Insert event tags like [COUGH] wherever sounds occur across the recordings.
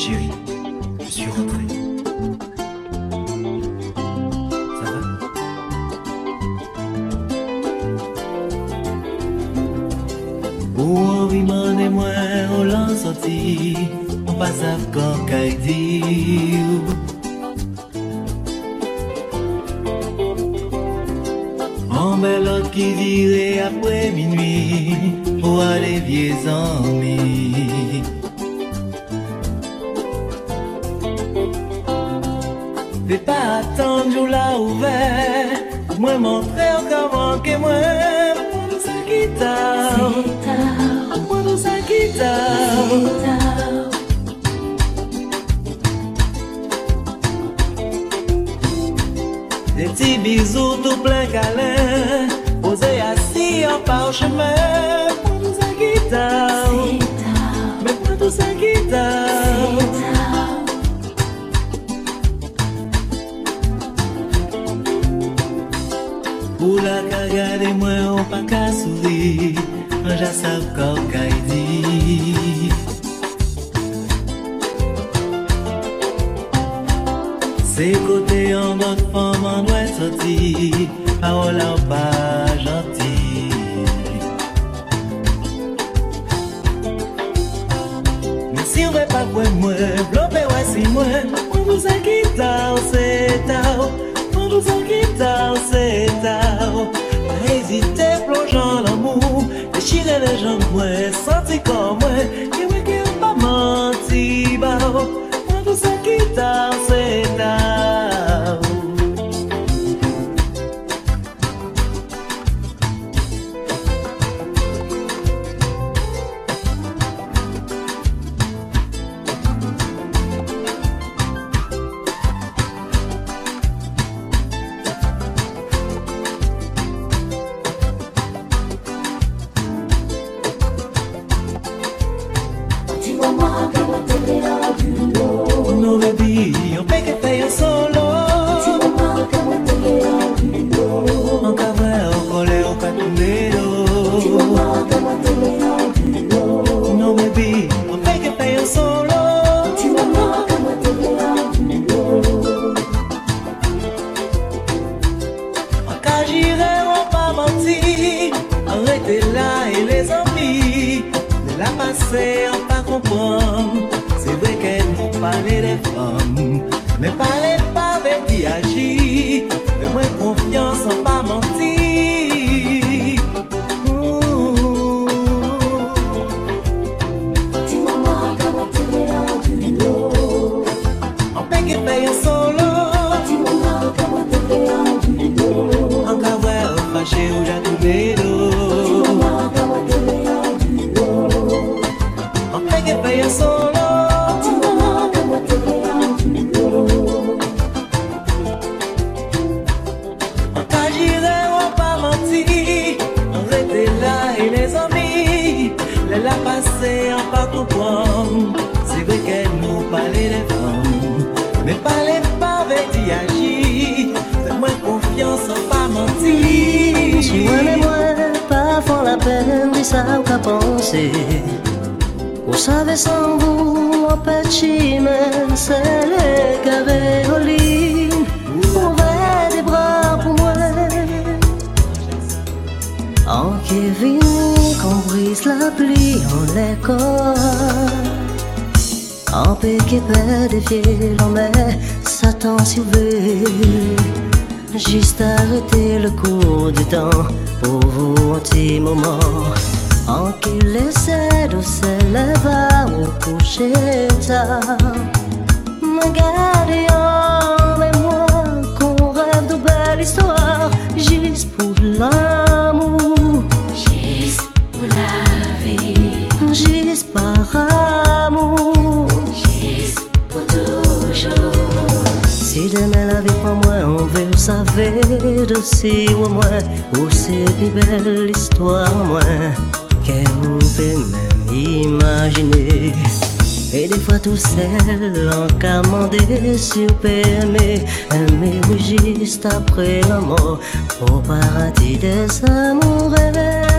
Chérie, Les la passer en pas comprendre C'est vrai qu'elle nous parlait des femmes Mais parlez pas avec qui agit Fais-moi confiance, on pas menti Si moi mais moi, pas font la peine, ça ou qu'à penser. Vous savez sans vous, en petit, mais c'est les carrés au lit. Des bras pour moi. En Kevin, qu'on brise la pluie en l'école. En qui peut défier l'homme, Satan s'il veut. Juste arrêter le cours du temps pour vous un petit moment. En qu'il essaie de s'élever au coucher tard. Me garder en mémoire qu'on rêve de belles histoires, juste pour l'amour. On de si ou moins, ou c'est plus belle histoire moins, qu'on peut même imaginer. Et des fois tout seul, en commandé PME, aimer juste après la mort, au paradis des amours.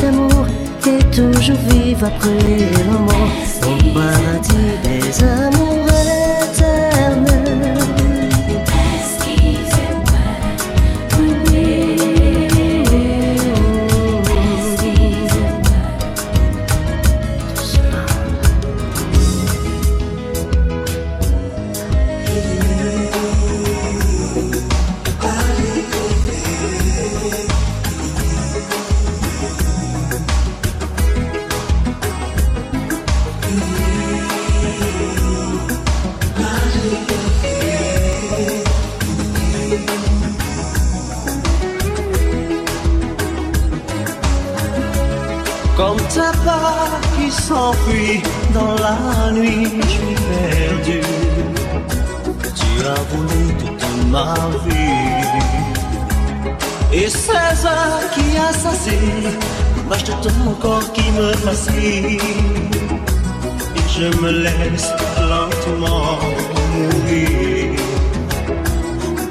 d'amour qui est toujours vive après la mort. Au paradis des amours. Et ces heures qui assassinent, marche de ton corps qui me fascine. Et je me laisse lentement mourir.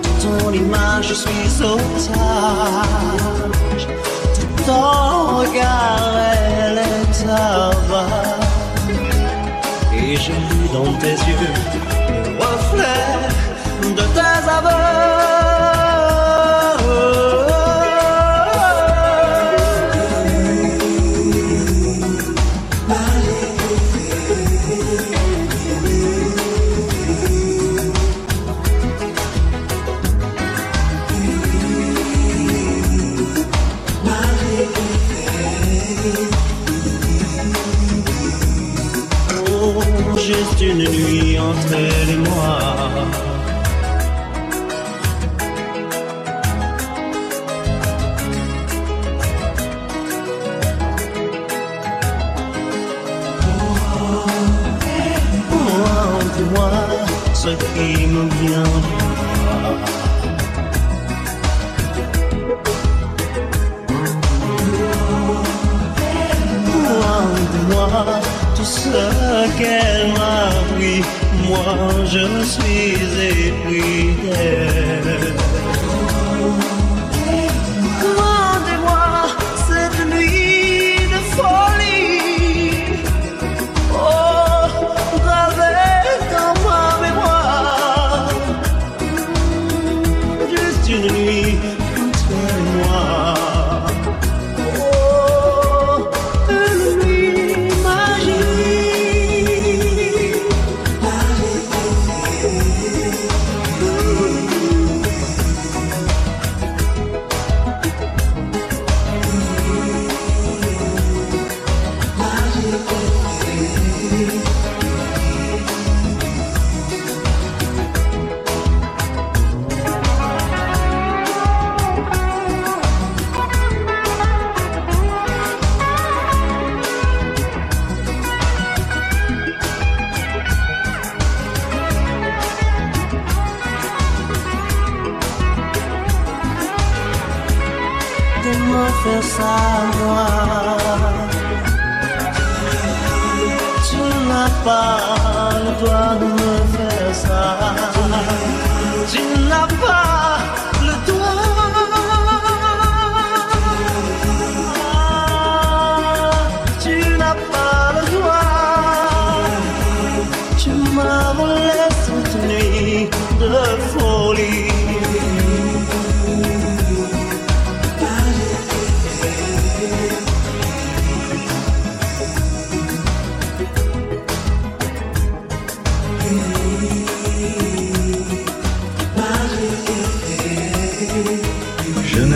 De ton image, je suis otage. De ton regard, elle est avare. Et je lis dans tes yeux qui me viendra. tout ce qu'elle m'a pris, moi je suis épris. N'as pas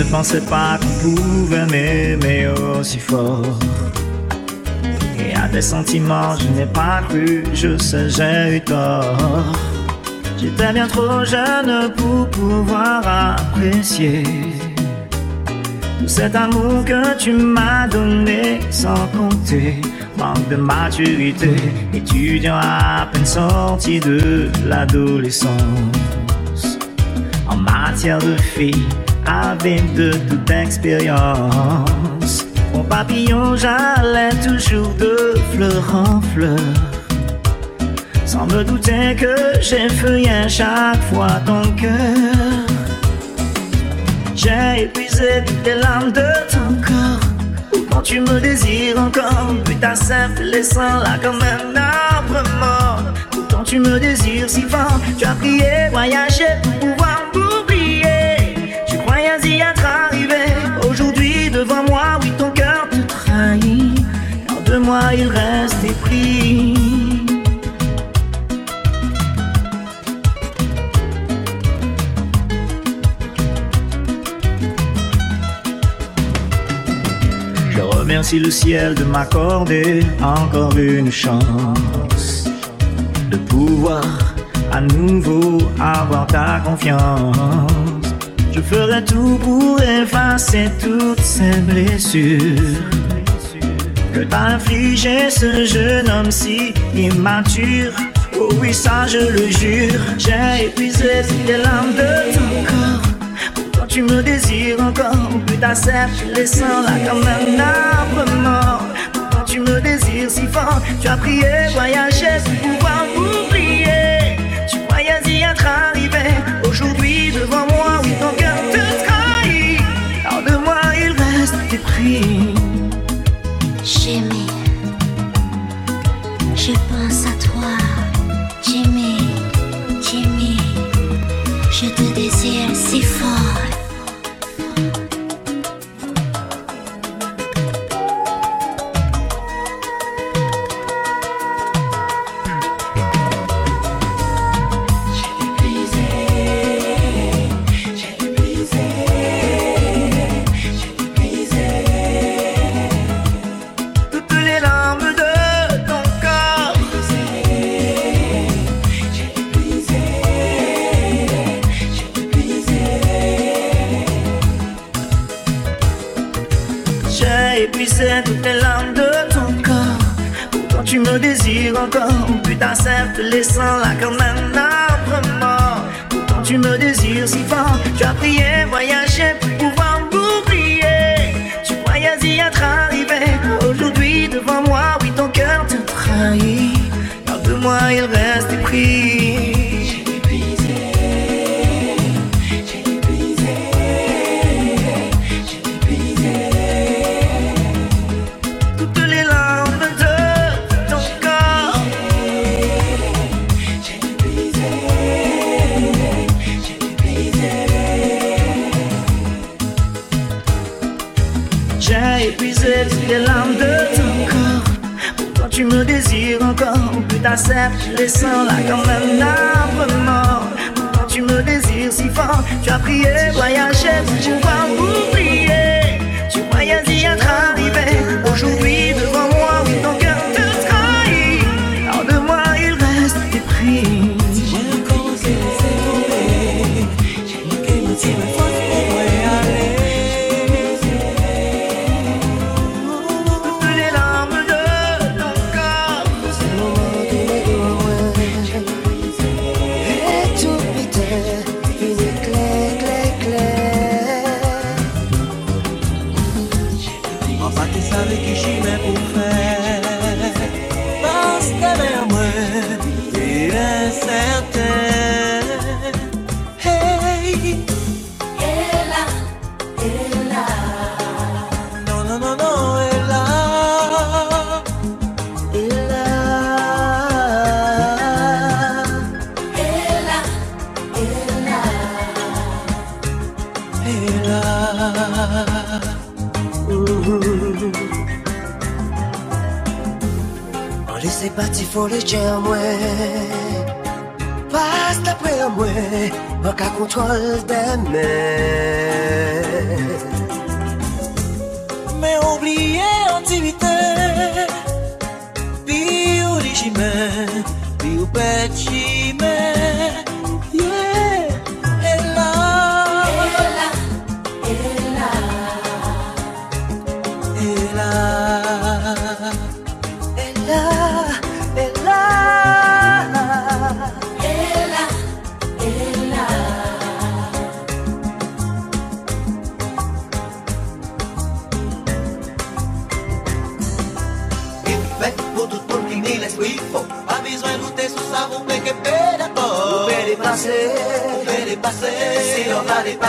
pensais pas qu'on pouvait m'aimer aussi fort. Et à des sentiments, je n'ai pas cru, je sais, j'ai eu tort. J'étais bien trop jeune pour pouvoir apprécier tout cet amour que tu m'as donné sans compter. Manque de maturité, étudiant à peine sorti de l'adolescence en matière de filles avec de toute expérience. Mon papillon, j'allais toujours de fleur en fleur. Sans me douter que j'ai feuillé chaque fois ton cœur. J'ai épuisé toutes les larmes de ton corps. Quand tu me désires encore, puis t'acceptes laissant là comme un arbre mort. Quand tu me désires si fort, tu as prié, voyagé pour pouvoir devant moi, oui, ton cœur te trahit. Hors de moi, il reste épris. Je remercie le ciel de m'accorder encore une chance de pouvoir à nouveau avoir ta confiance. Je ferai tout pour effacer toutes ces blessures que t'a infligé ce jeune homme si immature. Oh oui, ça je le jure, j'ai épuisé les larmes de ton corps. Quand tu me désires encore, puis t'acceptes, laissant là comme un arbre mort. Quand tu me désires si fort, tu as prié, voyagé pour pouvoir reste désires encore. Putain, certes, laissant là comme un arbre mort. Pourtant tu me désires si fort. Tu as prié, voyagé encore. Puis t'acceptes, laissant là comme un arbre mort. Tu me désires si fort. Tu as prié, voyagé pour pouvoir m'oublier. veche mwen Pas la pre mwen Mwen ka kontrol demen Mwen oubliye an ti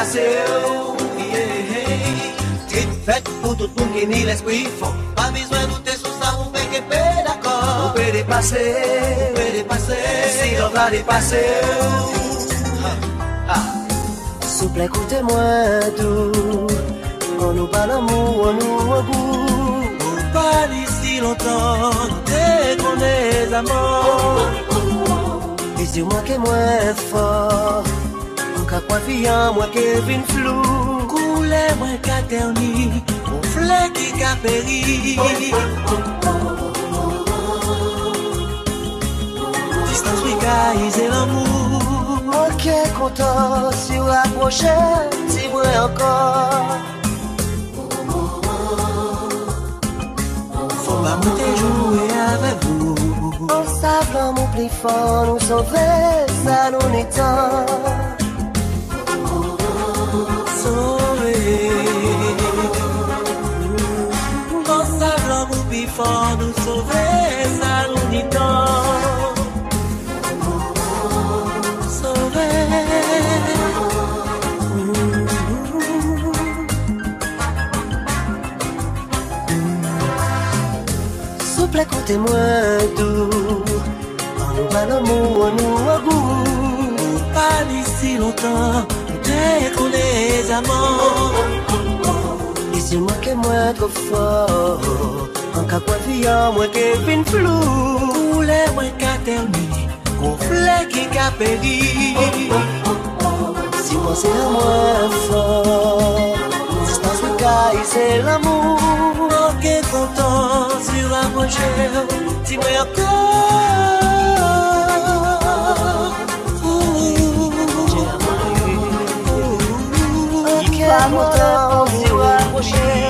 C'est fait pour tout monde qui n'y l'esprit de Vous pouvez dépasser, si l'on va dépasser. Souple, écoutez-moi tout. On nous parle d'amour, on nous a goût. Ou pas d'ici longtemps, dès qu'on est amants. Et dis-moi que moi fort. Quoi fiant, moi que vin flou. Couler moins qu'à terni, mon fleur qui qu'a péri. Distance, oui, guys, et l'amour. Ok, content, si vous approchez, si vous encore. Faut pas monter jouer avec vous. En savant mon plus fort, nous sauver, ça nous n'est temps. Sauver. Écoutez-moi tout. En nous parle d'amour, on nous a goût. Pas d'ici longtemps, dès qu'on est amants. Et dis-moi que moi trop fort. An ka kwa viyan mwen ke vin flou Koule mwen ka termini Kon fle ki ka peri Si mwen se a mwen flan Distans mwen ka ise l'amou An ke kontan sur a mwen jel Ti mwen akor An ke kontan sur a mwen jel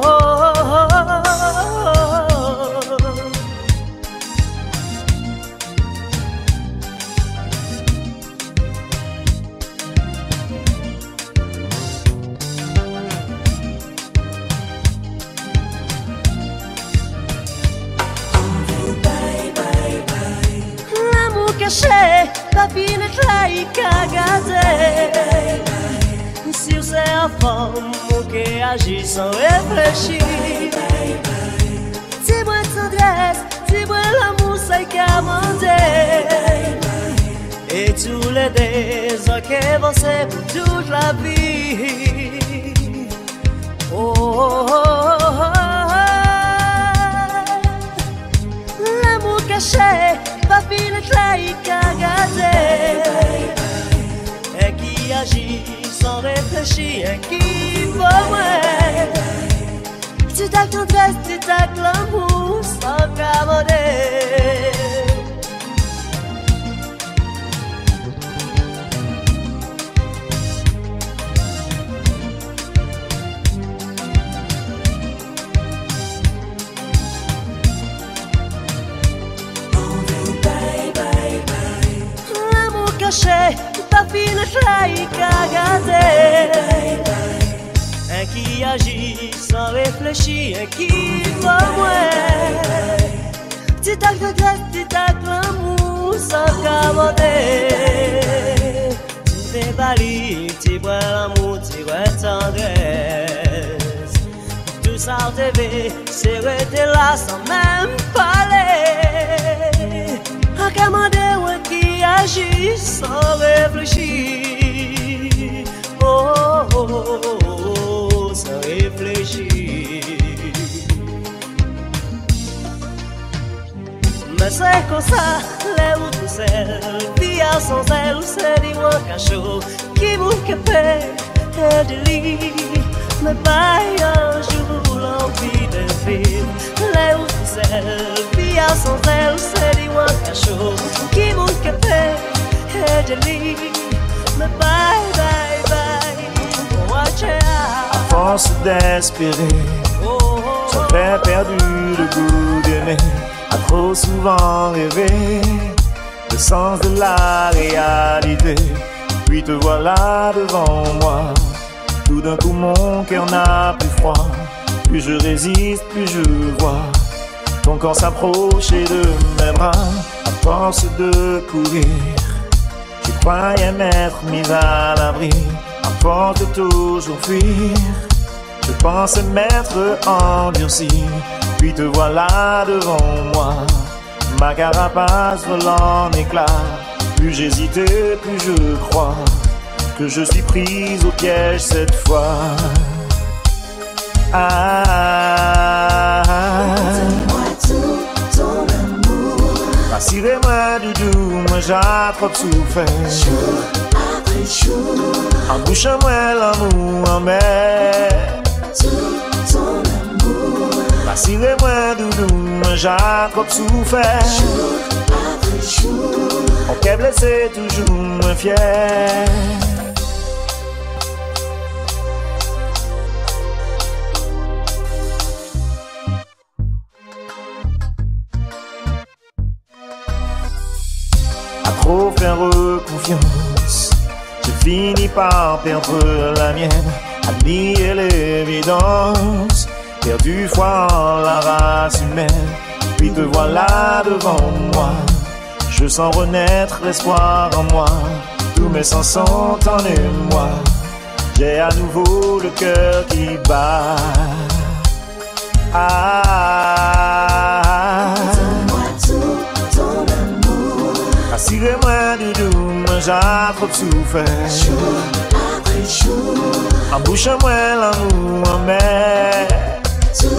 L'amour caché, la vie n'est trahi qu'à garder. Si vous êtes un femme qui agit sans réfléchir, dis-moi tendresse, dis-moi l'amour, c'est qu'à manger. Et tous les désirs qui vont c'est pour toute la vie. Oh, oh, oh, oh, oh. L'amour caché, fini trahi qu'à garder. Et qui agit sans réfléchir, et qui ouais. Tu tendresse, tu l'amour sans camoder. Qu'à garder. Un qui agit sans réfléchir, un qui moins. Petit tac de grâce, petit tac l'amour sans caboter. Tu fais bali, tu bois l'amour, tu bois tendresse. Tout ça en TV, c'est là sans même parler. A commander ouais qui agit sans réfléchir. Oh, oh, oh, oh, sans réfléchir. Mais c'est comme ça, les routes tout seul, via sans elle, c'est du moins cachot, qui vous capait et de lit. Mais pas un jour l'envie de vivre, les routes tout seul, via sans elle, c'est de out. À force d'espérer, Oh, oh, perdu le goût d'aimer. A trop souvent rêvé le sens de la réalité. Puis te voilà devant moi. Tout d'un coup, mon cœur n'a plus froid. Plus je résiste, plus je vois ton corps s'approcher de mes bras. À force de courir, je croyais m'être mis à l'abri. À force de toujours fuir. Je pensais m'être endurci, puis te voilà devant moi. Ma carapace vole en éclats. Plus j'hésitais, plus je crois que je suis prise au piège cette fois. Ah, Sire mwen doudou, mwen jan trop soufen Chou apre chou An bouchan mwen l'amou an mè Sou ton amou Sire mwen doudou, mwen jan trop soufen Chou apre chou An ke blese toujou mwen fyer trop faire confiance, j'ai fini par perdre la mienne, à l'évidence, perdu foi en la race humaine, puis te voilà devant moi. Je sens renaître l'espoir en moi, tous mes sens sont en émoi. J'ai à nouveau le cœur qui bat. Ah, Jakob soufe Chou apre chou An bouche mwen l'amou an mè Tou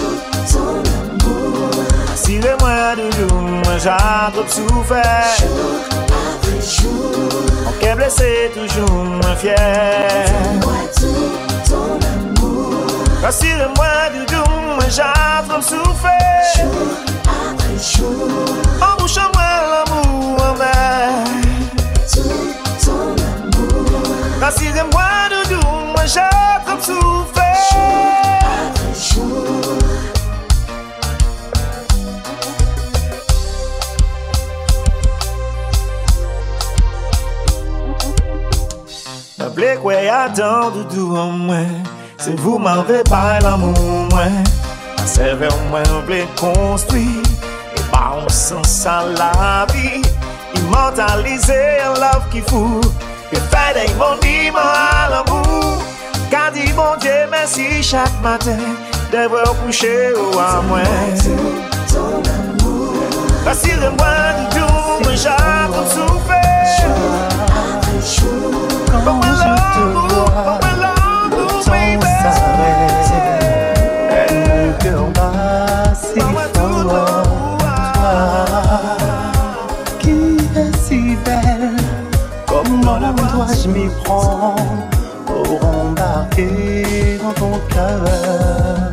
ton amou Asire mwen doujou mwen Jakob soufe Chou apre chou An ke blese toujou mwen fye Tou mwen tou ton amou Asire mwen doujou mwen Jakob soufe Chou apre chou An bouche mwen l'amou kwe yadan doudou an mwen. Se vou man ve bay l'amou mwen An seve mwen vle konstwi E ba an sens an la vi. Immortalize an love ki fou. E fede yon diman an l'amou Ka di bon dje mersi chak maten. Devre ou kouche ou an mwen. Fasile mwen doudou mwen jak an sou. Dois-je m'y prendre pour embarquer dans ton cœur?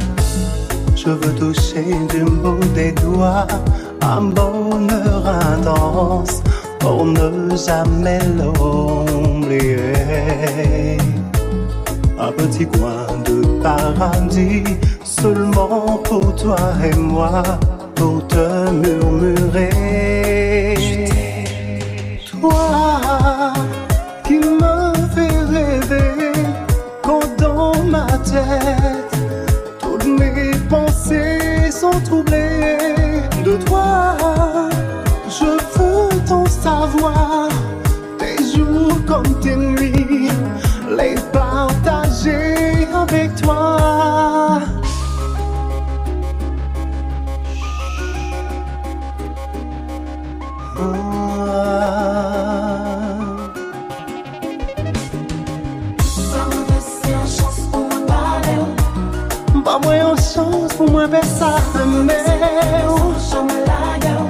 Je veux toucher du bout des doigts un bonheur intense pour ne jamais l'oublier. Un petit coin de paradis seulement pour toi et moi, pour te murmurer. Toi, Toutes mes pensées sont troublées de toi. Je veux t'en savoir, tes jours comme tes nuits, les partager avec toi. pou mwen pe sa ame ou. Chame la gaw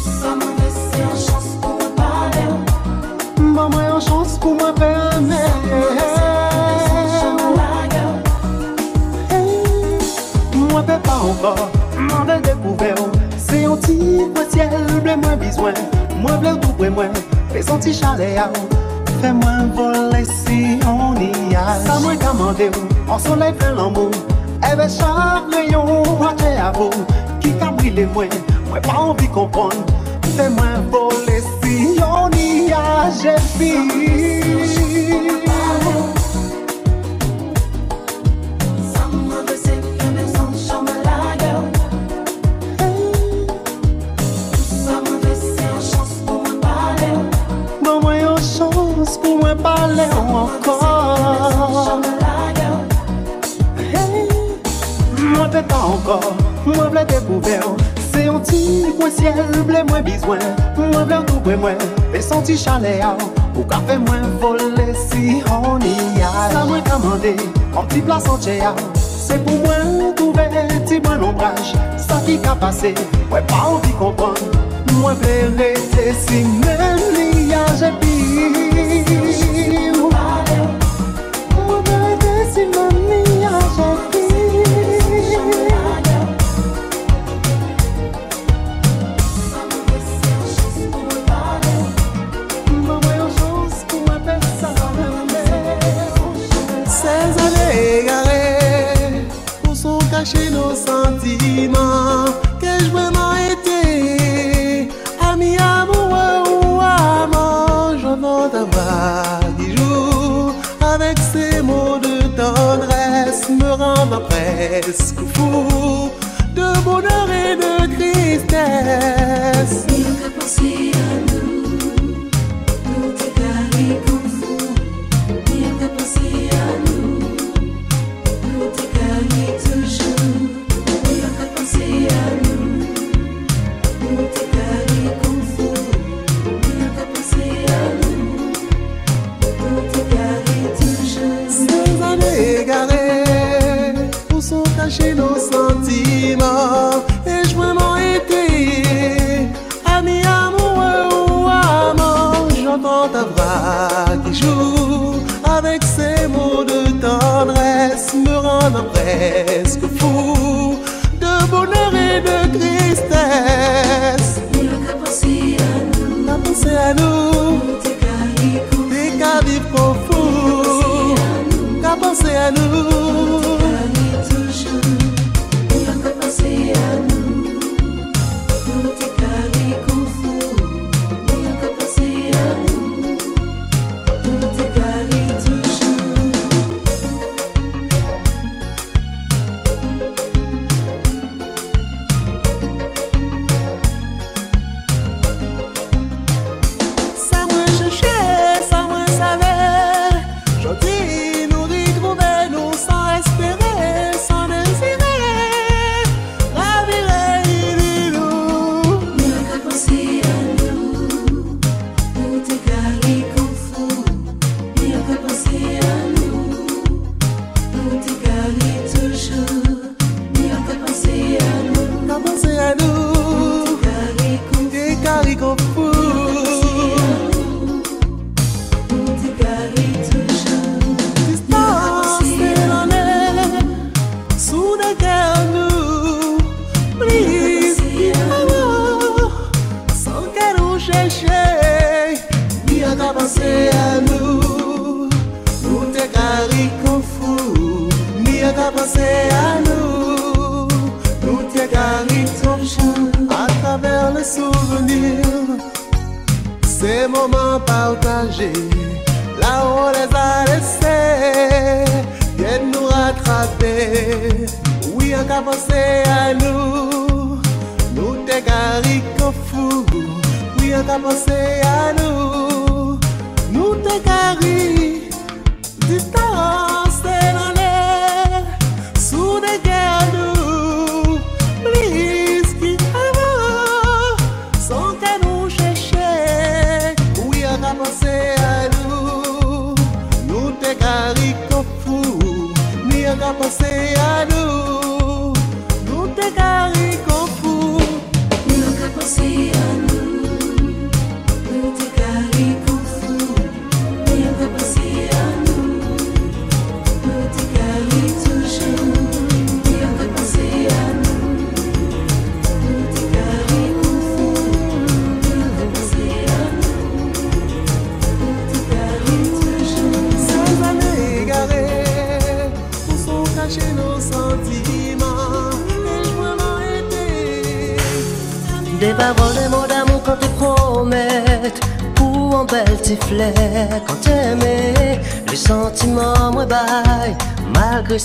Sa mwen desi an chans pou mwen pale ou. Mwen mwen an chans pou mwen pe ame Mwen pe pa anko, mwen vel dekouve ou. Se yon ti mwen siel ble mwen bizwen. Mwen ble ou doupwe mwen, pe son ti chale a ou. Fè mwen vole si yon niyaj Sa mwen kamande ou. An soleil plein l'amour. Ebe chak rayon wache avou Ki ka brile mwen Mwen si yon y a jepi ankor Mwen vle dekouve ou Se yon ti kwen siel Ble mwen bizwen Mwen vle ou kwen mwen Pe son ti chale a Ou ka fe mwen vole si on y a. Sa mwen kamande An ti plas an che a Se pou mwen kouve Ti mwen ombraj Sa ki ka pase Mwen pa ou ki kompon Mwen vle rete si men li a jepi presque fou De bonheur et de tristesse? Rien qu'à penser mujer.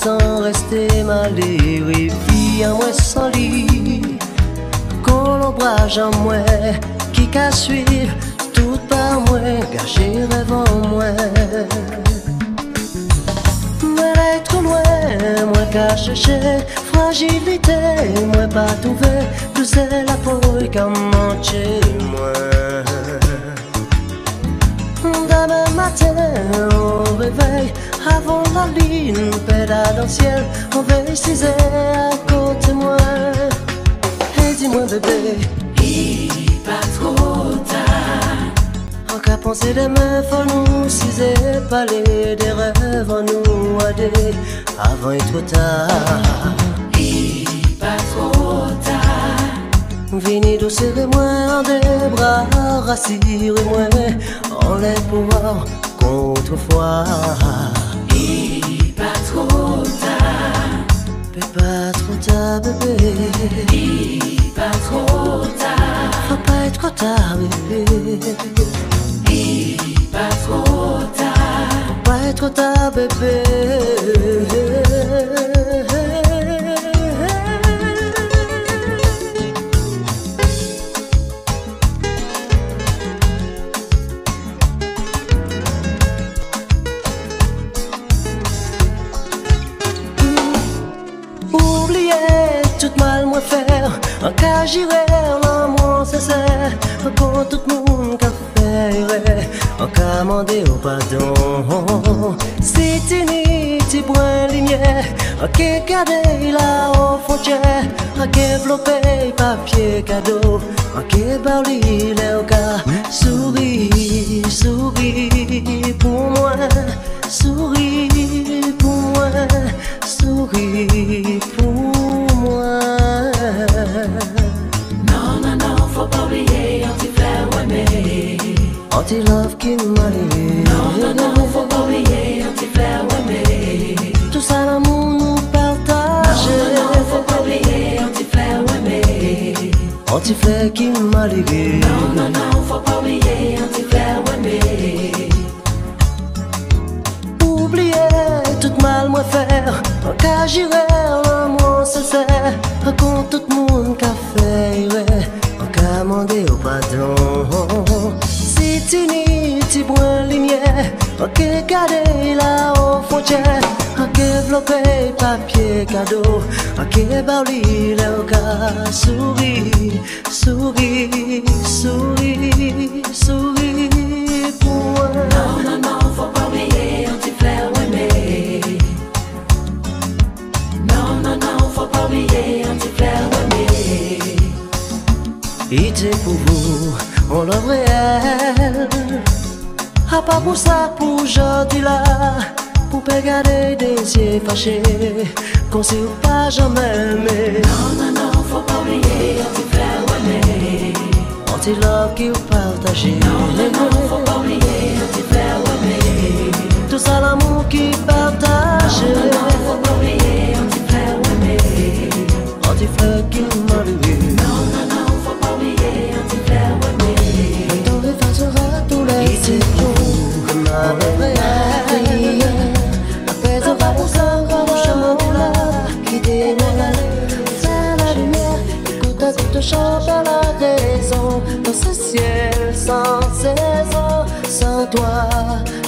Sans rester mal Oui, vie en moi sans lit Qu'on l'ombrage en moi Qui qu'à suivre tout par moi Gâcher rêve en moi. Moi être loin, moi qu'à chercher Fragilité, moi pas trouvé Tout c'est la peau qu'à manger moi. Demain matin au réveil Avant la ligne, pédale dans le ciel On 6 heures à côté de moi Et dis-moi bébé Pas trop tard, En qu'à penser demain, faut nous ciser Parler des rêves en nous aider Avant et trop tard pas trop tard. Vini serrez-moi en des bras, rassurez-moi en les pouvoirs qu'autrefois. Fais pas trop tard, bébé. pas trop tard, Faut pas être trop tard, bébé. Qui garder là aux frontières qui développer papier cadeau qui barli les gars Souris, souris m'a lié Non, non, non, faut pas oublier, on t'y fait aimer. Oubliez tout mal moi faire. Cas j'irai l'amour sincère. Quand tout le monde qu'a fait cas mandé au pardon Si tu n'y tu bois lumière. Garder là aux frontières Ok développer papier cadeau Ok barli le gars Souris, souris, souris, souris pour moi Non, non, non, faut pas oublier, on t'y fait aimer. Non, non, non, faut pas oublier, on t'y fait aimer. Idée pour vous, on le réel. À pas pour ça, pour aujourd'hui là, pour pas garder des yeux fâchés, qu'on ou pas jamais aimé. Non, non, non, faut pas oublier, on t'y fait. Anti-love qui partagez. Non, non, non, faut pas oublier, on t'y fait. Tout ça l'amour qui partage. Non, non, faut pas oublier, on t'y fait. Anti-fleur qui m'a. Non, non, non, faut pas oublier, on t'y fait aimer. Le temps effacera tous les séjours. Ma vraie chante à la raison dans ce ciel sans saison. Sans toi,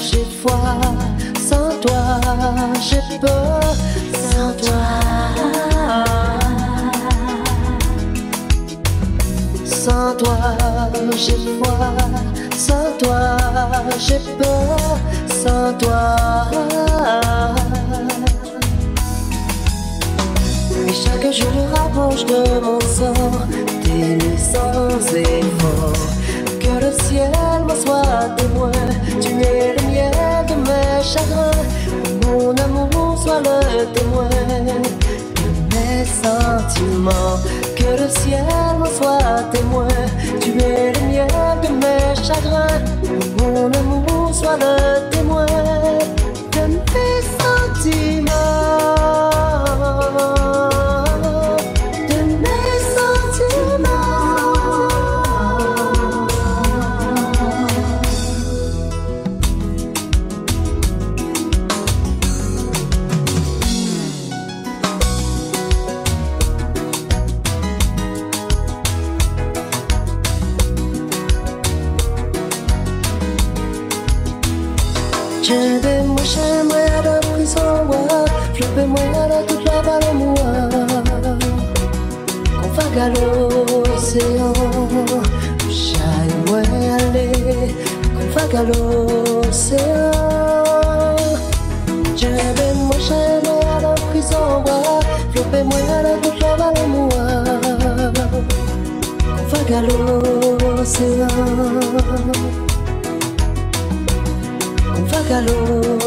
j'ai foi. Sans toi, j'ai peur. Sans toi. Sans toi, j'ai foi. Sans toi, j'ai peur. Sans toi. Et chaque jour rapproche de mon sort sans effort. Que le ciel me soit témoin, tu es le miel de mes chagrins. Mon amour soit le témoin de mes sentiments. Que le ciel me soit témoin, tu es le miel de mes chagrins. Mon amour soit le témoin de mes sentiments. Qu'on va à l'océan on.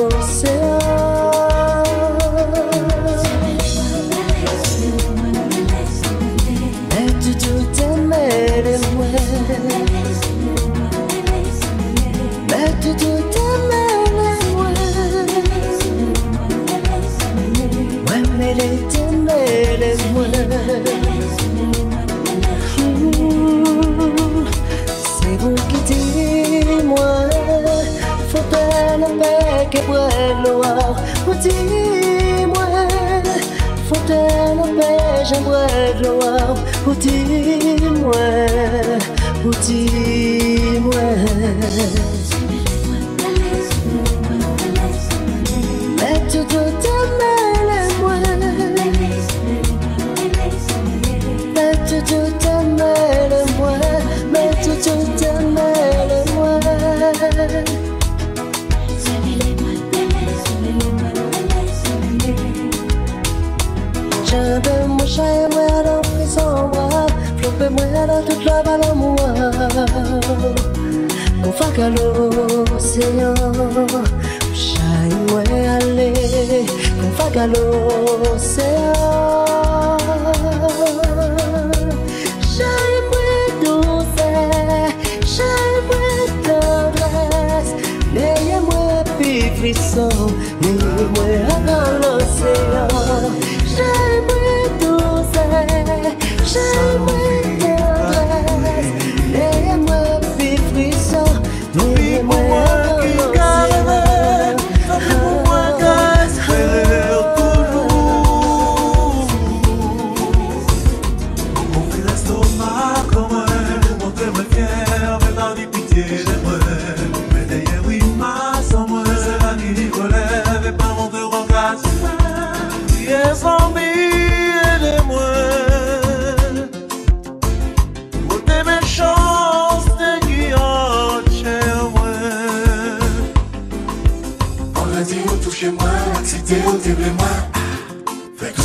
Noir Ou dis-moi Faut pas le mec qui brûle noir Ou Flopé moi dans toute la balle à moi On va qu'à l'océan Chat moi aller On va qu'à l'océan Chat moi douce Chat moi tendresse N'ayez moi puis frisson N'ayez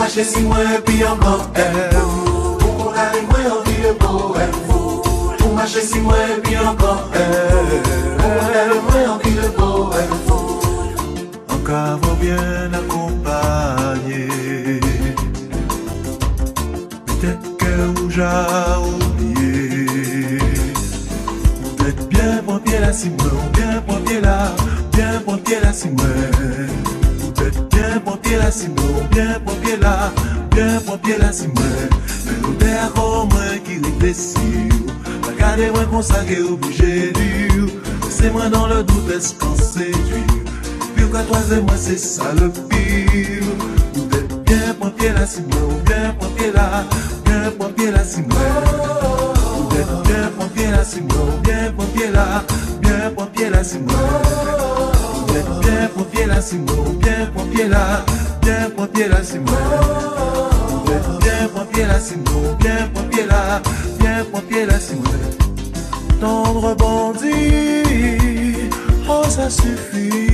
marcher si moi et puis encore un mot Allez moi envie le beau un mot On a dit où touchez-moi, excité ou moi Fait tout ça moi envie Ça me dit où volez-moi, fait qu'on s'y ou bandit Ou marcher si envie le beau un mot Pour marcher si moi et puis encore un mot Pour aller moi envie le beau un mot Encore bien bien pied là, si bien là, bien point pied là, si bien point pied là, bien point pied là, si nous derrière moi qui réfléchit, regardez-moi consacré obligé dur. C'est moi dans le doute, est-ce qu'on séduit? Pire qu'à toi et moi, c'est ça le pire. Vous êtes bien point pied là, si moi, bien point pied là, bien point pied là, si moi. Vous êtes bien point pied là, si moi, bien point pied là, bien point pied là, si moi. Vous êtes bien point pied là, si moi, bien point pied là, bien point pied là, si moi. Bien point pied là, si moi, bien point pied là, bien point pied là, si moi. Tendre bandit, oh ça suffit.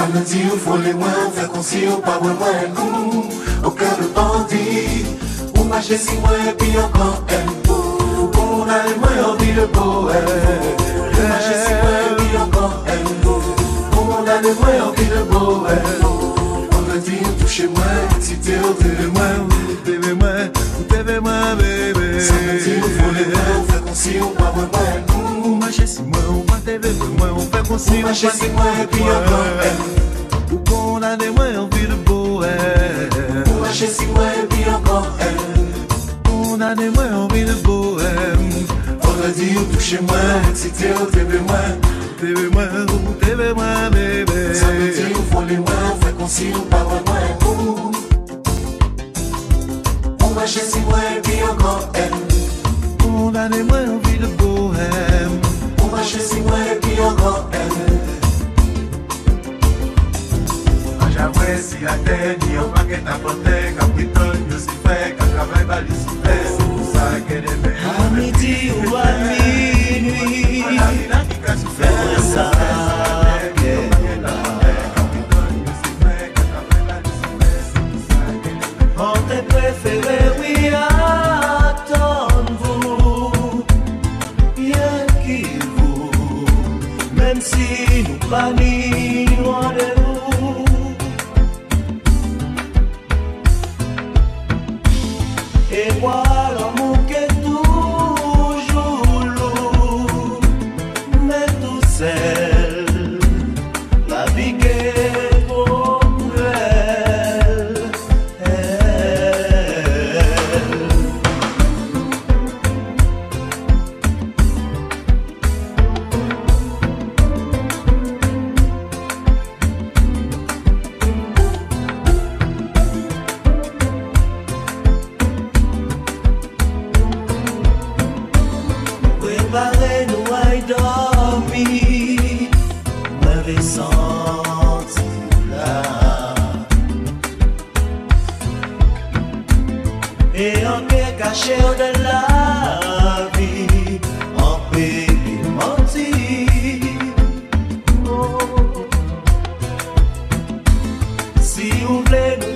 Samedi ou folez-moi, fait qu'on s'y ou pas ouais moi Ouh, Au cœur de bandit Ou marcher si moi et puis encore aime On a les moins envie le beau Ou marcher si moi et puis encore aime On a les moins envie le beau On a dit ou touchez-moi, excité ou t'aimez-moi T'aimez-moi, t'aimez-moi, bébé. Samedi pas ouais moi Ou marcher si Si mwen chesi e. mwen epi yon konpèm e. Ou konane mwen yon e vi de boèm Ou mwen chesi mwen epi yon konpèm Konane mwen yon vi de boèm Vendredi ou touche mwen, eksite ou tebe mwen. Tebe mwen ou tebe mwen bebe. Samedi ou foli mwen, fè konsi ou parwa mwen Ou mwen chesi mwen epi yon konpèm Konane mwen J'avoue si la terre ni un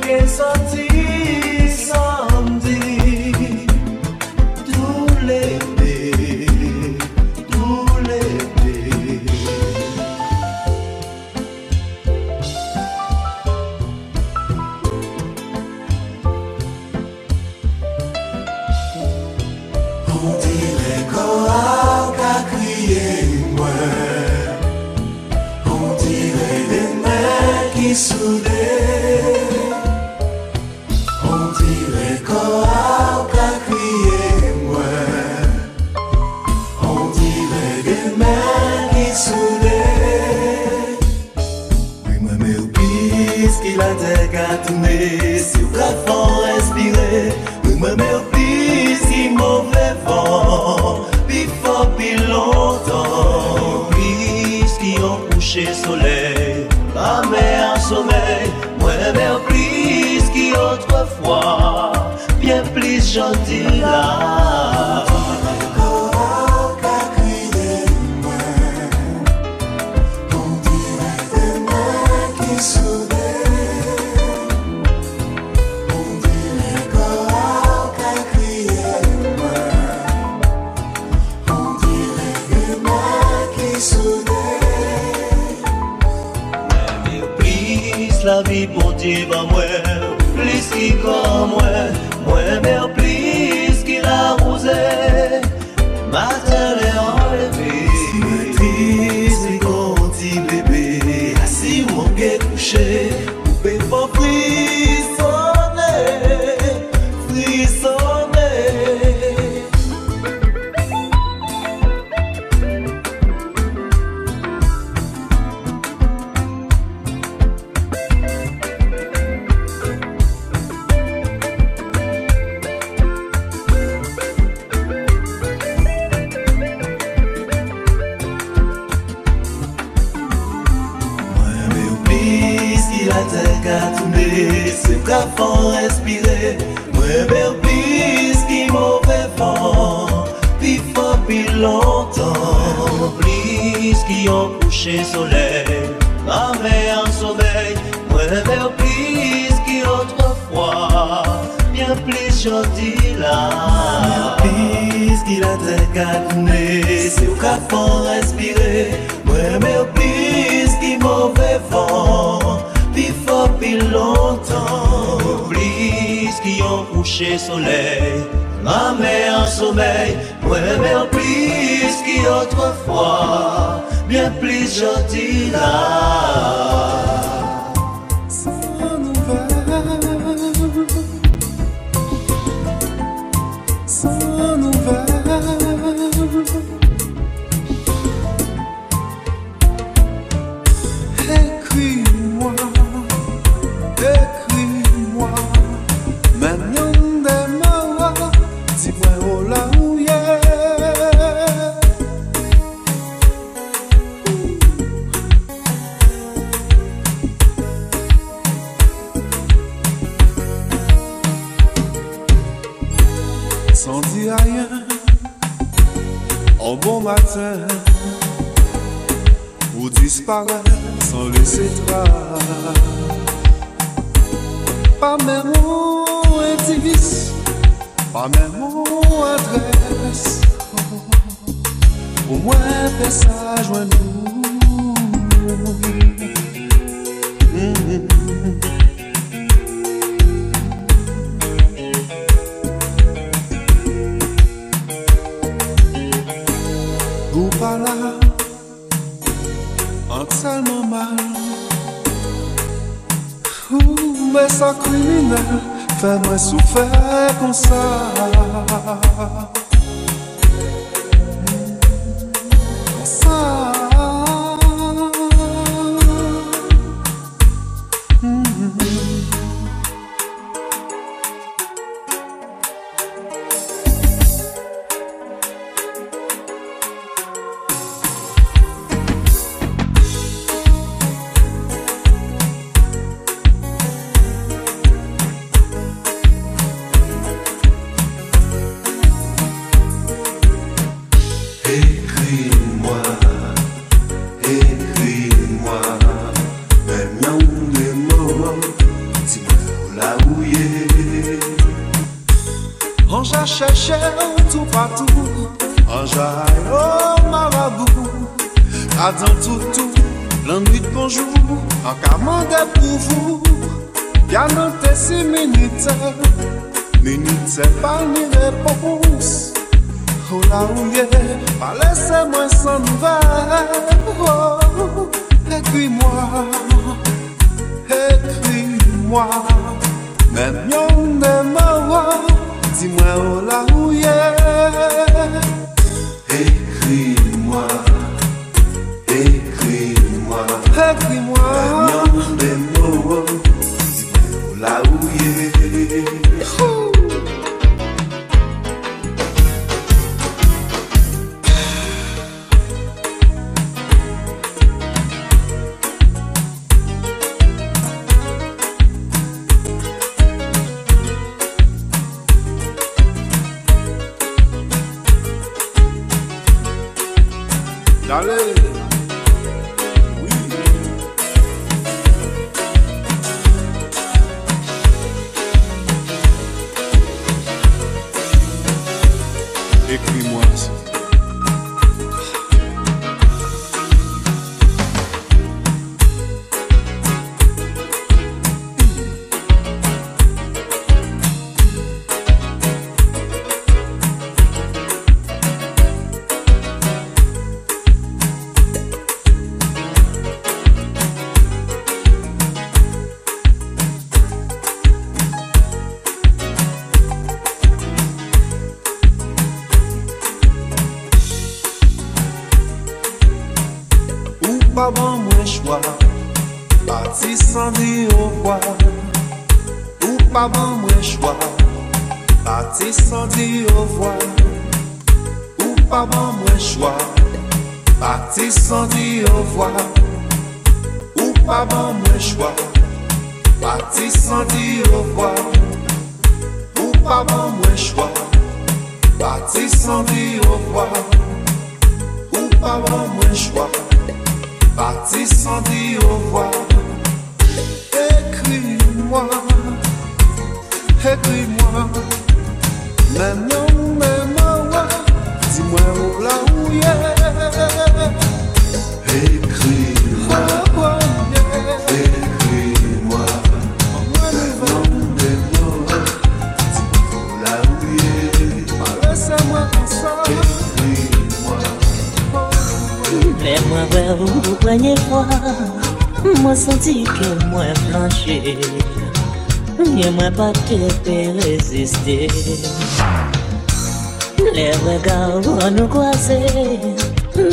变酸 sans dire rien. Au bon matin, pour disparaître sans laisser trace. Pas même un indivice, pas même un adresse. Au moins, fais ça, joins-nous. Mm-hmm. sans criminel, fais-moi souffrir comme ça. descendi au voie Ou pas bon moins choix Pas descendi au voie Ou pas bon moins choix Pas descendi au voie Ou pas bon moins choix Pas descendi au voie Ou pas bon moins choix Pas descendi au voie Écris-moi Écris-moi. Mèm yon mèm wè Di mwen ou la ou ye Ekri mwa Ekri mwa Mèm yon mèm wè Di mwen ou la ou ye Ekri mwa Lè mwen wè ou mwenye fwa Mwen senti ke mwen flanche Nye mwen pa te pe reziste. Le regal wou nou kwaze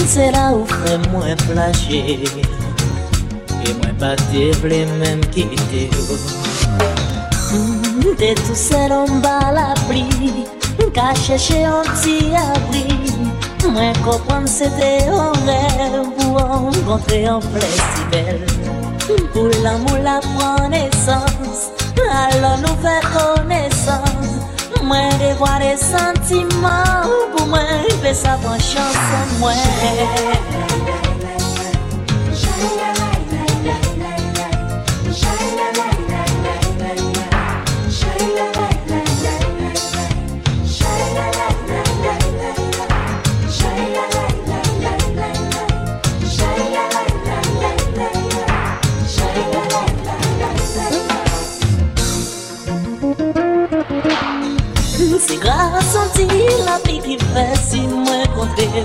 Se la ou fè mwen flashe. E mwen pa te vle men kite yo. Te sel an ba la pli Ka chèche an ti abri. Mwen kopran se te an rev Pou an kontre an ple si bel. Pou l'amou la pran esans Alo nou fè konesans Mwen devwa de sentiman Pou mwen rive sa bon chanson. Mwen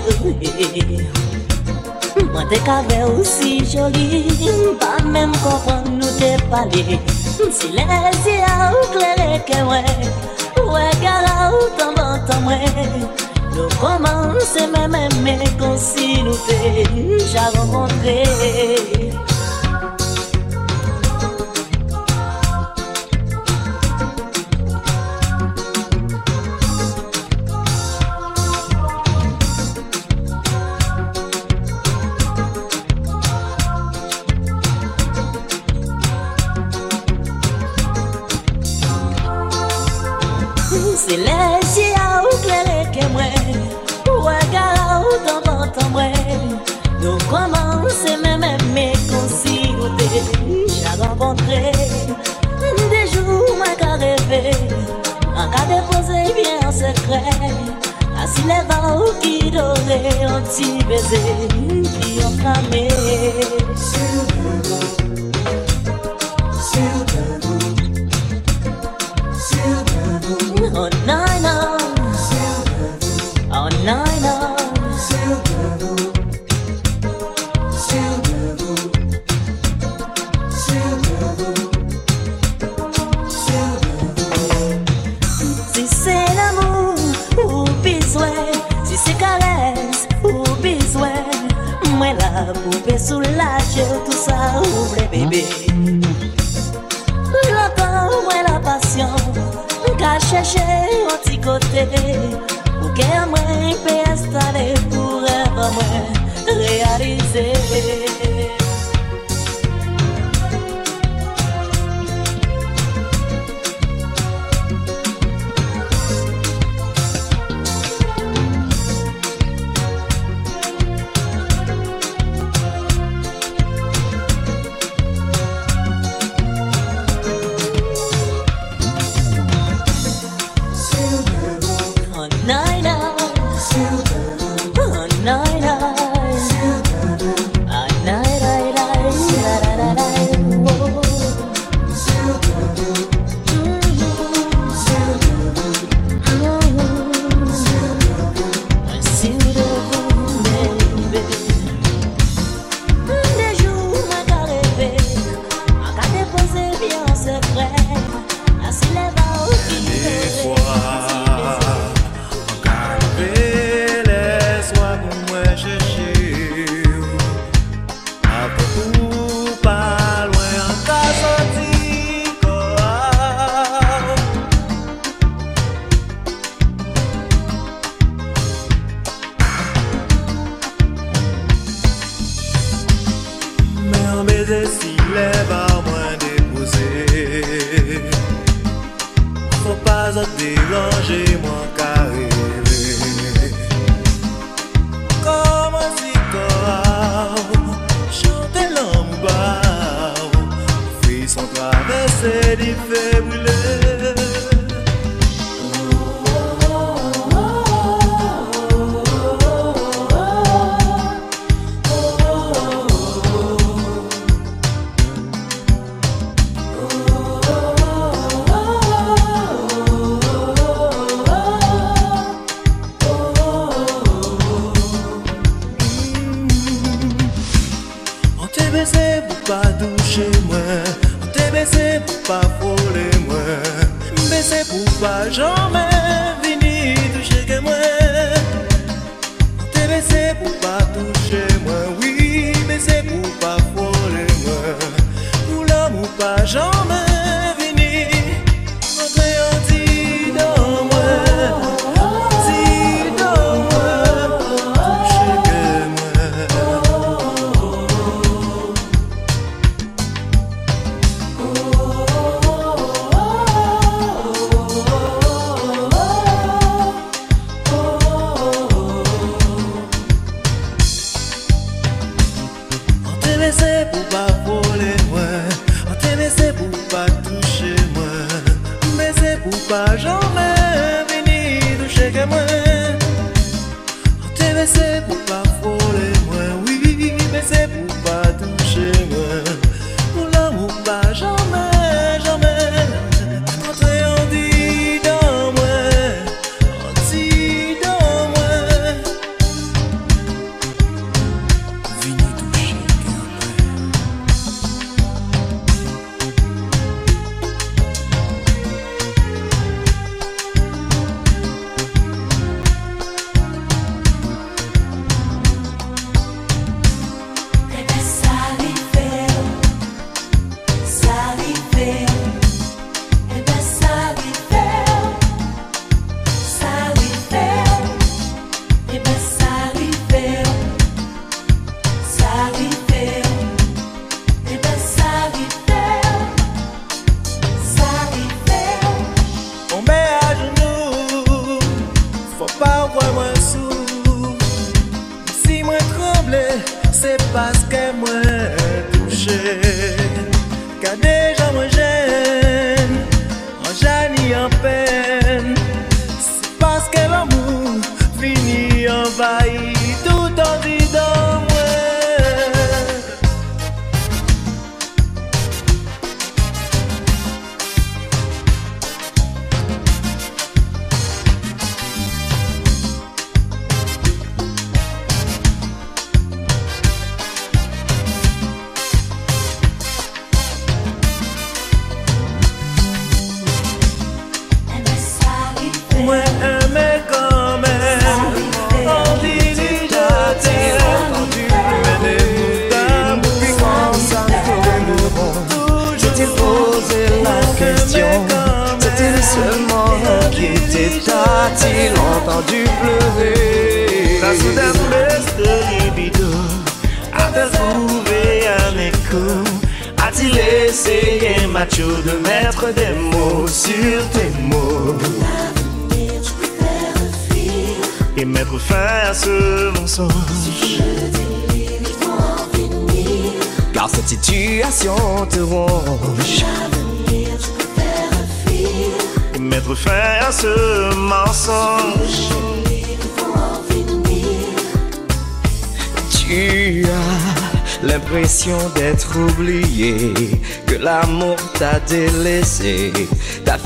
[LAUGHS] Mwen te kave ou si joli Pa mèm kompon nou te pale. Si le si a ou klere ke wè Wè gara ou tan bon tan wè. Nou koman se mè mè mè Kon si nou te ja renkontre renkontre De jou mwen ka rêve An ka bien en sekre Asi le va ou ki dore An ti beze ki krame Oh nine Oh ça ouvre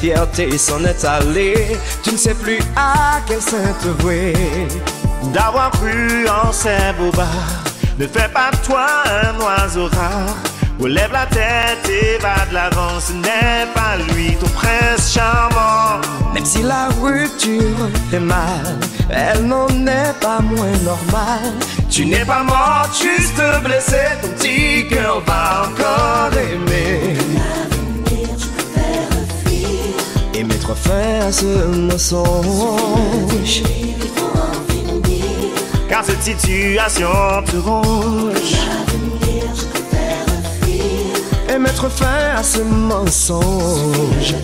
fierté s'en est allée. Tu ne sais plus à quel saint te vouer. D'avoir cru en ces bobards, ne fais pas toi un oiseau rare. Relève la tête et va de l'avant, ce n'est pas lui ton prince charmant. Même si la rupture fait mal, elle n'en est pas moins normale. Tu n'es pas mort, juste blessé, ton petit cœur va encore aimer. face me songe Car cette situation te ronge. Et mettre fin à ce mensonge.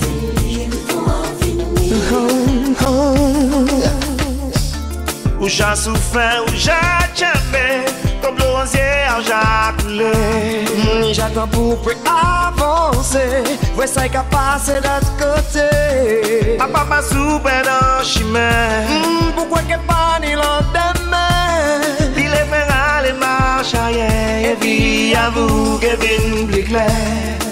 Ou j'ai souffert, ou j'ai jamais Comme l'osier, j'ai coulé J'attends pour prêt avanse Vwe sa y ka pase dat kote A pa pa soupe nan chime Mpou kwen ke pa ni lan deme Li le fera le marchaye E vi avou ke vin pli kler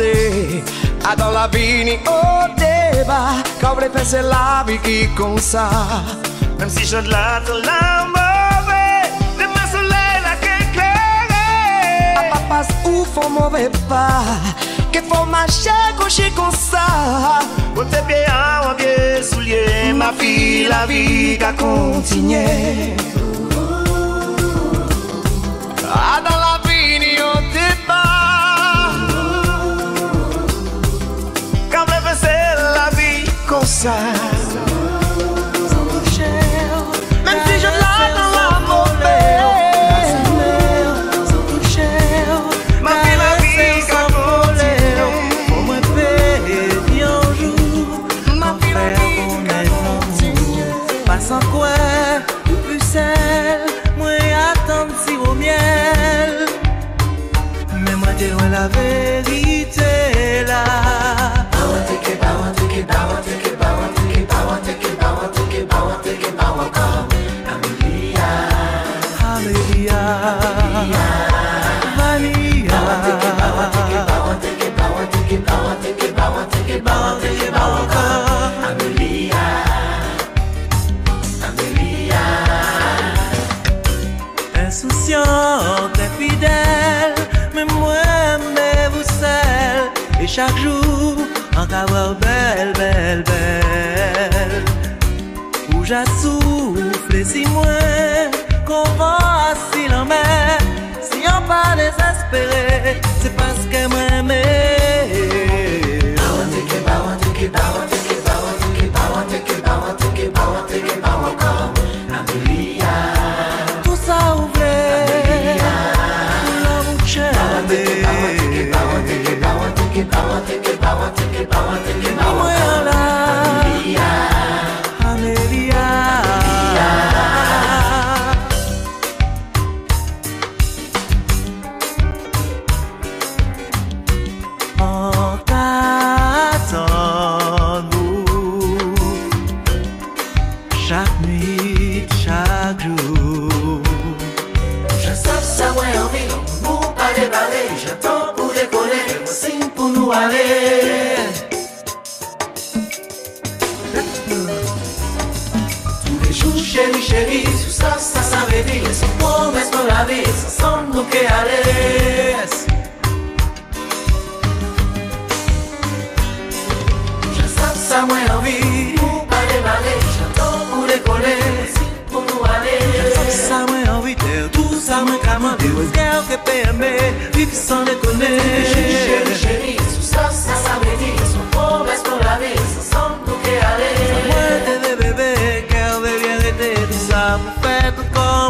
pensé Adam Lavini au débat Quand vous la vie qui comme Même si je de la de la mauvaise Demain soleil la qu'éclairer Papa passe ou faut mauvais pas Que faut marcher coucher comme ça. Vous t'es bien en gué soulier Ma la vie qu'a continué. Adam side. làm pego com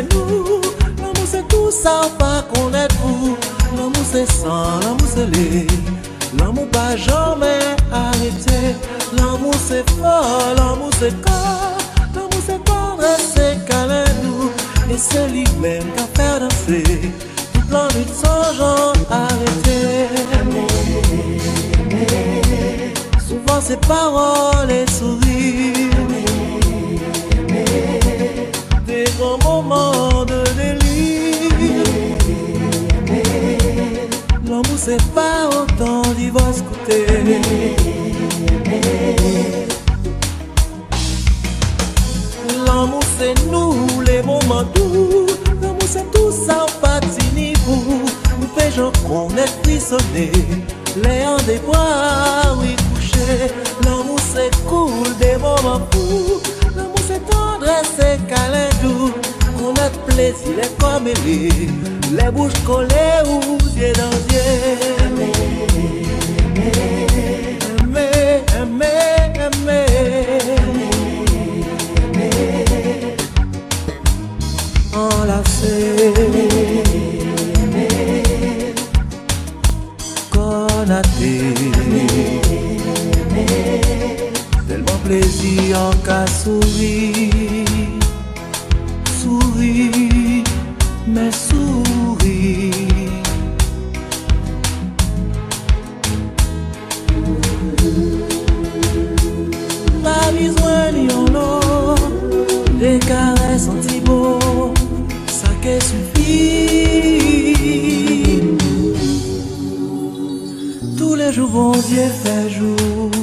nous, l'amour c'est tout ça, pas connaître vous. L'amour c'est sang, l'amour c'est les, l'amour pas jamais arrêté. L'amour c'est fort, l'amour c'est corps, l'amour c'est tendresse, c'est câlin doux. Et c'est lui-même qui a fait danser toute l'ennui de son genre arrêté. Souvent c'est paroles et sourires. Moments de délire. L'amour c'est pas autant divorce côté. L'amour c'est nous, les moments doux. L'amour c'est tout ça, de vous. Nous faisons qu'on est frissonné. Les en des bois, oui, couché. L'amour c'est cool, des moments fous. C'est tendresse, c'est câlin doux. On a plaisir, les comme les, bouches collées ou yeux dans yeux. Aimer, plaisir en qu'à sourire. Sourire, mais sourire. Pas besoin ni en or, des caresses anti-beau, ça que suffit. Tous les jours, bon Dieu fait jour.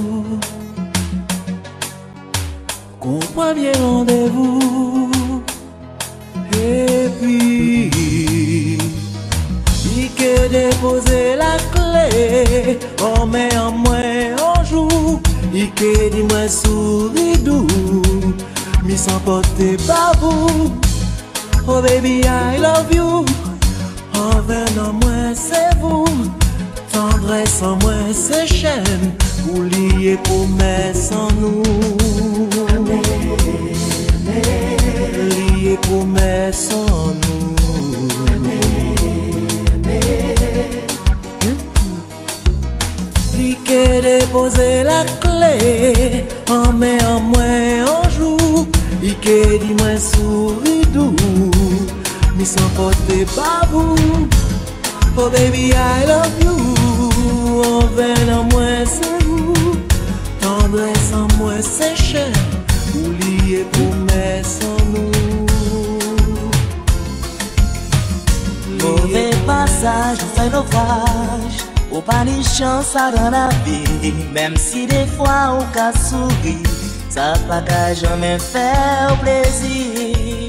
Premier rendez-vous. Et puis, il que déposer la clé, on met en moins un jour. Il que dit moi souris doux, mi sans porter pas vous. Oh baby, I love you. Envers en moi, c'est vous. Tendresse en moi, c'est chaîne. Ou liye komes an nou. Liye komes an nou. Li ke depose la kle An men an mwen anjou Li ke di mwen souri dou Mi san pote babou. Oh baby I love you. An ven an mwen se Adre san mwen seche Ou liye pou mè san nou. Mouve pasaj nou fè novaj Ou pa ni chans a dan la vi. Mèm si defwa ou ka souri Sa pa ka jomè fè ou plezi.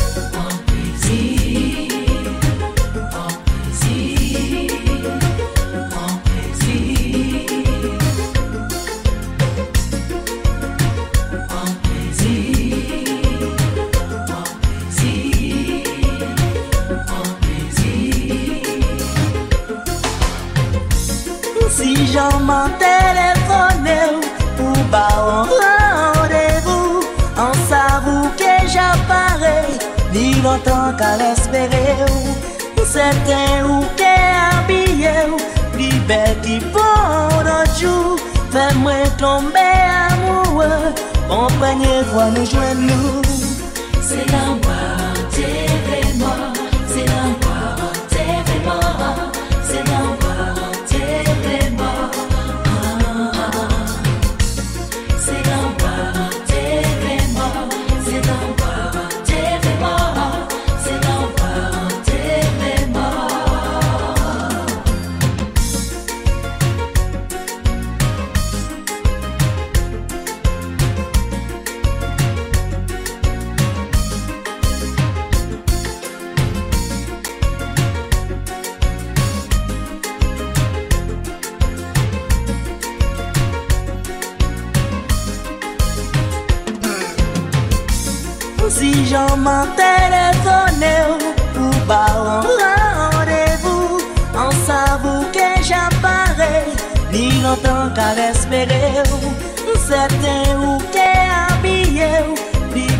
J'en m'en téléphone pour pas en rendez-vous. En sa roue que j'appareille, ni longtemps qu'à l'espérer. C'est un rouquet habillé, plus belle qu'il faut un jour. Fais-moi tomber amoureux, mon premier voile nous joigne nous.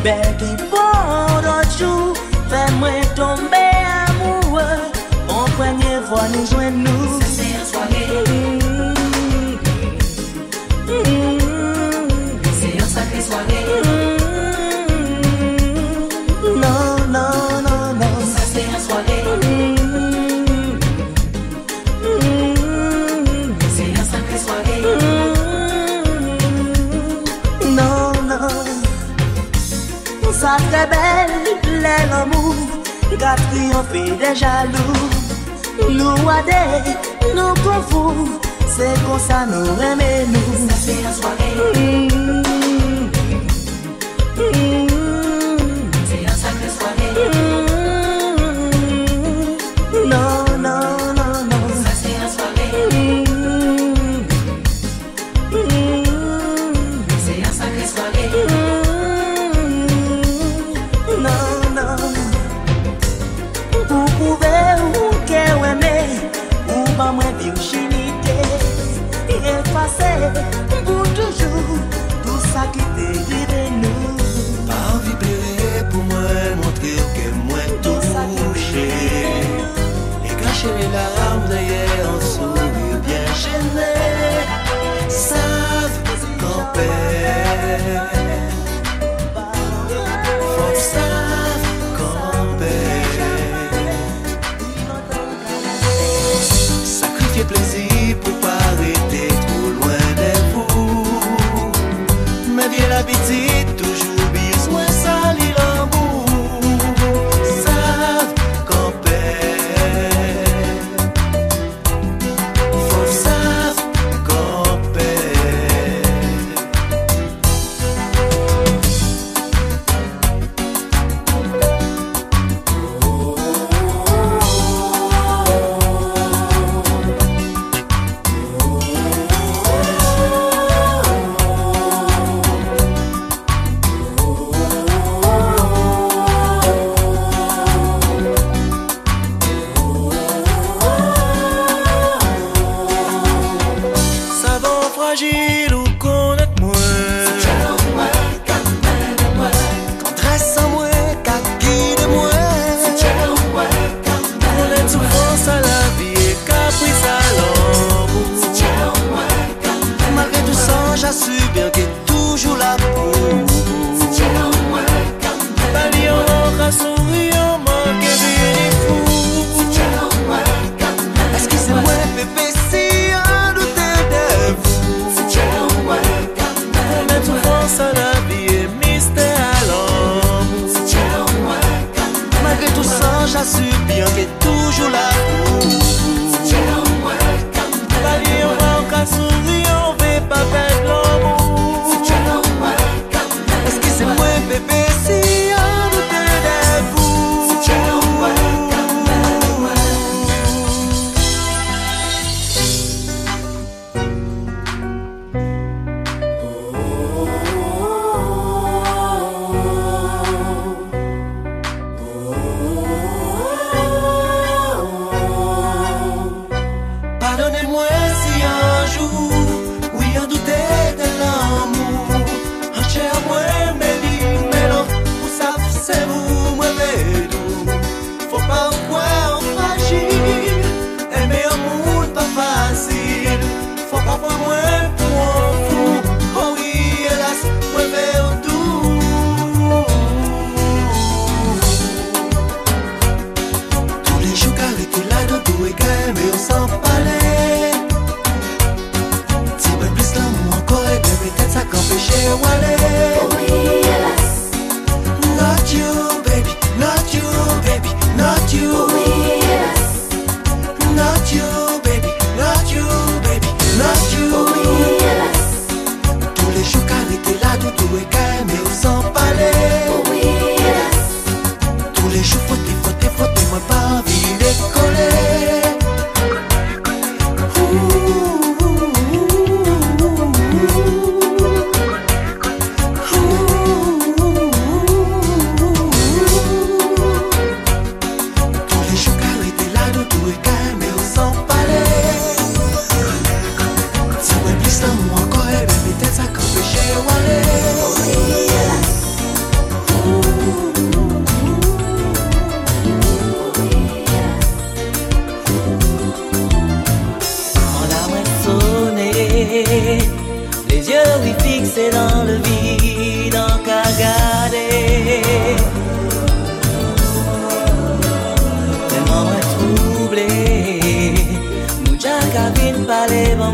Back. keep ka triyonfe de jalou Nou wade, nou konfou Se kon sa nou reme nou Sa se la soare mm. l'habitude, toujours besoin salir en bout.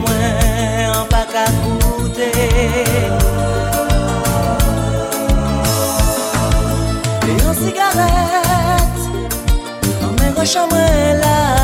mwen an pa ka koute. E yon sigaret An men gosha mwen la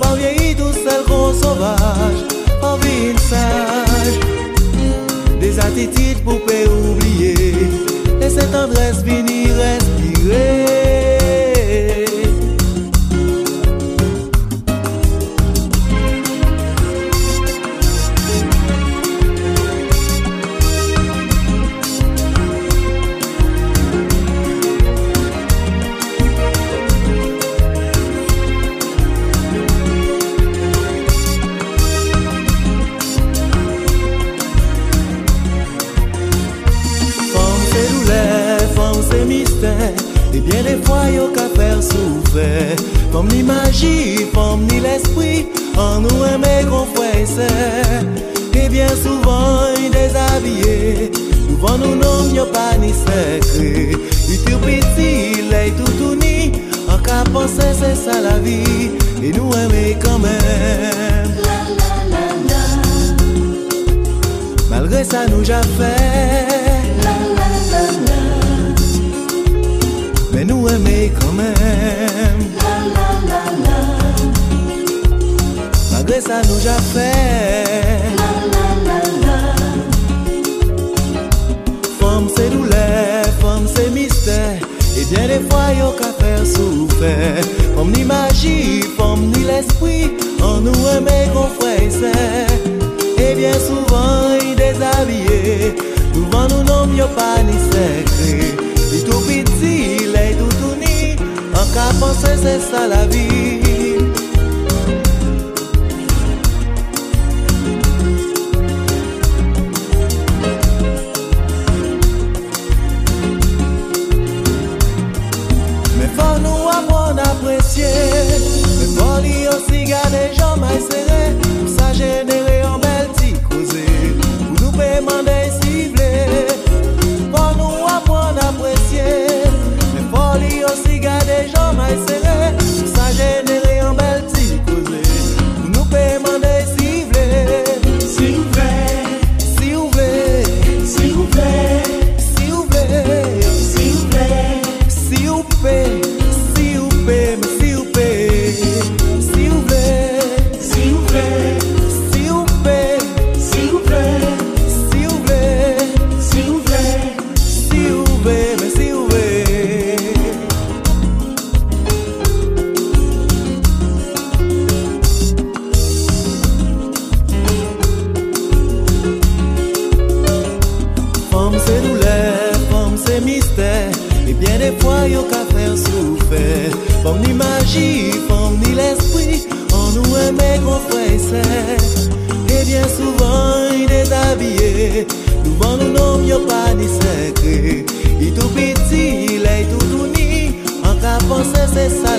pas vieilli tout seul gros sauvage En ville sage Des attitudes poupées oubliées Et cette tendresse finit respirer você cessar.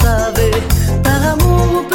Sans même vous